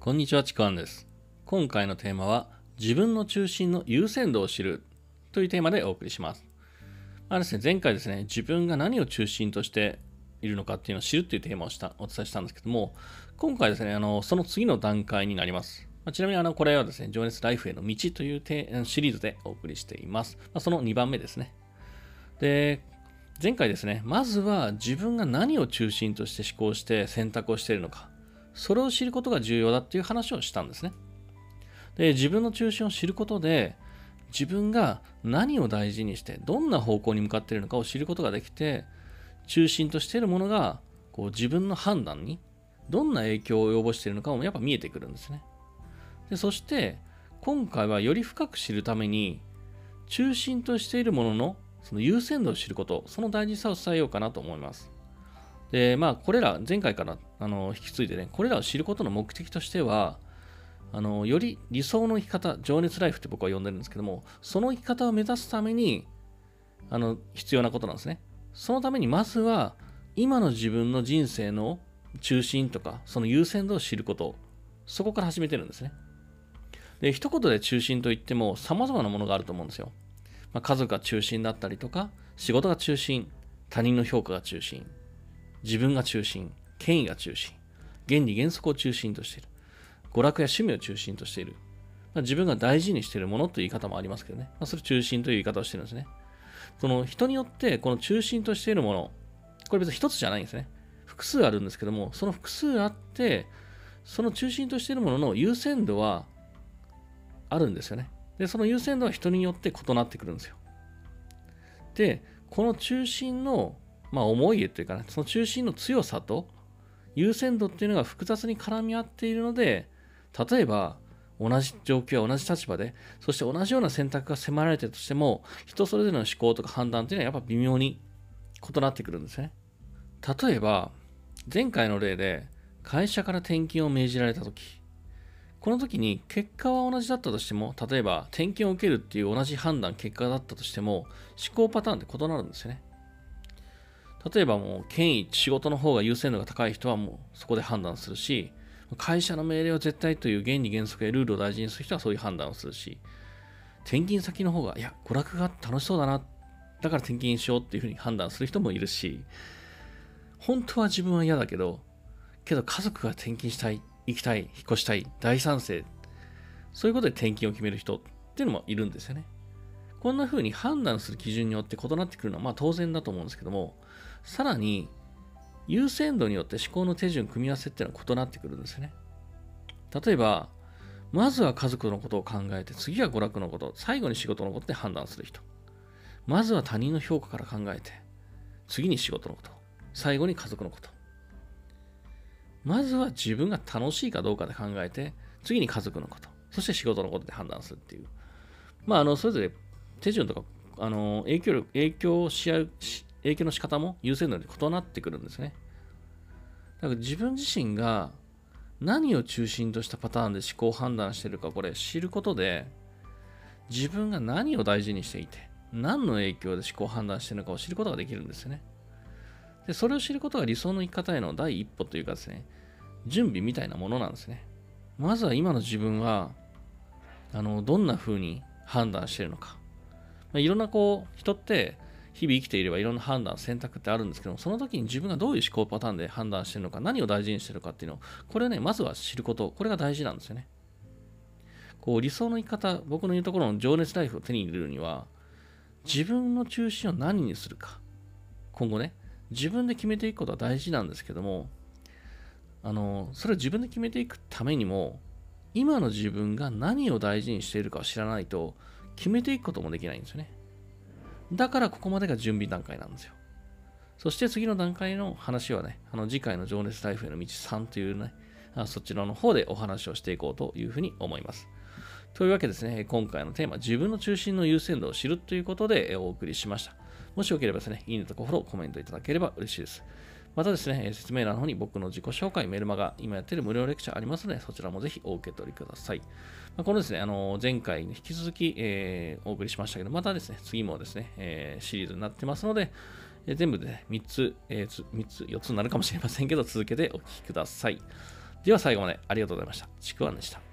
こんにちは、ちくわんです。今回のテーマは、自分の中心の優先度を知るというテーマでお送りします。まあですね、前回ですね、自分が何を中心としているのかっていうのを知るっていうテーマをしたお伝えしたんですけども、今回ですね、あのその次の段階になります。まあちなみにあのこれはですね、情熱ライフへの道というシリーズでお送りしています。まあ、その2番目ですね。で、前回ですね、まずは自分が何を中心として思考して選択をしているのか、それを知ることが重要だっていう話をしたんですね。で、自分の中心を知ることで、自分が何を大事にして、どんな方向に向かっているのかを知ることができて、中心としているものがこう自分の判断にどんな影響を及ぼしているのかもやっぱ見えてくるんですね。でそして、今回はより深く知るために、中心としているもののその優先度を知ること、その大事さを伝えようかなと思います。で、まあ、これら、前回からあの引き継いでね、これらを知ることの目的としては、あのより理想の生き方、情熱ライフって僕は呼んでるんですけども、その生き方を目指すためにあの必要なことなんですね。そのためにまずは、今の自分の人生の中心とか、その優先度を知ること、そこから始めてるんですね。で、一言で中心といっても、様々なものがあると思うんですよ。まあ、家族が中心だったりとか、仕事が中心、他人の評価が中心、自分が中心、権威が中心、原理原則を中心としている、娯楽や趣味を中心としている、まあ、自分が大事にしているものという言い方もありますけどね、まあ、それ中心という言い方をしてるんですね。その人によって、この中心としているもの、これ別に一つじゃないんですね。複数あるんですけども、その複数あって、その中心としているものの優先度はあるんですよね。で、その優先度は人によって異なってくるんですよ。で、この中心の、まあ、思い入れというかね、その中心の強さと優先度っていうのが複雑に絡み合っているので、例えば、同じ状況や同じ立場で、そして同じような選択が迫られてるとしても、人それぞれの思考とか判断っていうのはやっぱ微妙に異なってくるんですね。例えば、前回の例で、会社から転勤を命じられたとき、この時に結果は同じだったとしても、例えば転勤を受けるっていう同じ判断、結果だったとしても、思考パターンって異なるんですよね。例えばもう権威、仕事の方が優先度が高い人はもうそこで判断するし、会社の命令は絶対という原理原則やルールを大事にする人はそういう判断をするし、転勤先の方が、いや、娯楽が楽しそうだな、だから転勤しようっていうふうに判断する人もいるし、本当は自分は嫌だけど、けど家族が転勤したい、行きたい、引っ越したい、大賛成、そういうことで転勤を決める人っていうのもいるんですよね。こんな風に判断する基準によって異なってくるのはまあ当然だと思うんですけども、さらに優先度によって思考の手順、組み合わせっていうのは異なってくるんですよね。例えば、まずは家族のことを考えて、次は娯楽のこと、最後に仕事のことで判断する人。まずは他人の評価から考えて、次に仕事のこと、最後に家族のこと。まずは自分が楽しいかどうかで考えて、次に家族のこと、そして仕事のことで判断するっていう。まあ、あの、それぞれ手順とか、あの、影響力、影響し合う、影響の仕方も優先度で異なってくるんですね。だから自分自身が何を中心としたパターンで思考判断してるか、これ知ることで、自分が何を大事にしていて、何の影響で思考判断してるのかを知ることができるんですよね。で、それを知ることが理想の生き方への第一歩というかですね、準備みたいなものなんですね。まずは今の自分は、あの、どんな風に判断しているのか。まあ、いろんなこう、人って日々生きていればいろんな判断、選択ってあるんですけども、その時に自分がどういう思考パターンで判断しているのか、何を大事にしてるかっていうのを、これをね、まずは知ること、これが大事なんですよね。こう、理想の生き方、僕の言うところの情熱ライフを手に入れるには、自分の中心を何にするか。今後ね、自分で決めていくことは大事なんですけども、あの、それを自分で決めていくためにも、今の自分が何を大事にしているかを知らないと、決めていくこともできないんですよね。だからここまでが準備段階なんですよ。そして次の段階の話はね、あの次回の情熱ライフへの道3というね、あそちらの方でお話をしていこうというふうに思います。というわけですね、今回のテーマ、自分の中心の優先度を知るということでお送りしました。もしよければですね、いいねとかフォロー、コメントいただければ嬉しいです。またですね、説明欄の方に僕の自己紹介、メルマガ、今やってる無料レクチャーありますので、そちらもぜひお受け取りください。まあ、このですね、あの前回に引き続き、えー、お送りしましたけど、またですね、次もですね、えー、シリーズになってますので、え全部で、ね、3つ、えー、3つ、4つになるかもしれませんけど、続けてお聞きください。では最後までありがとうございました。ちくわんでした。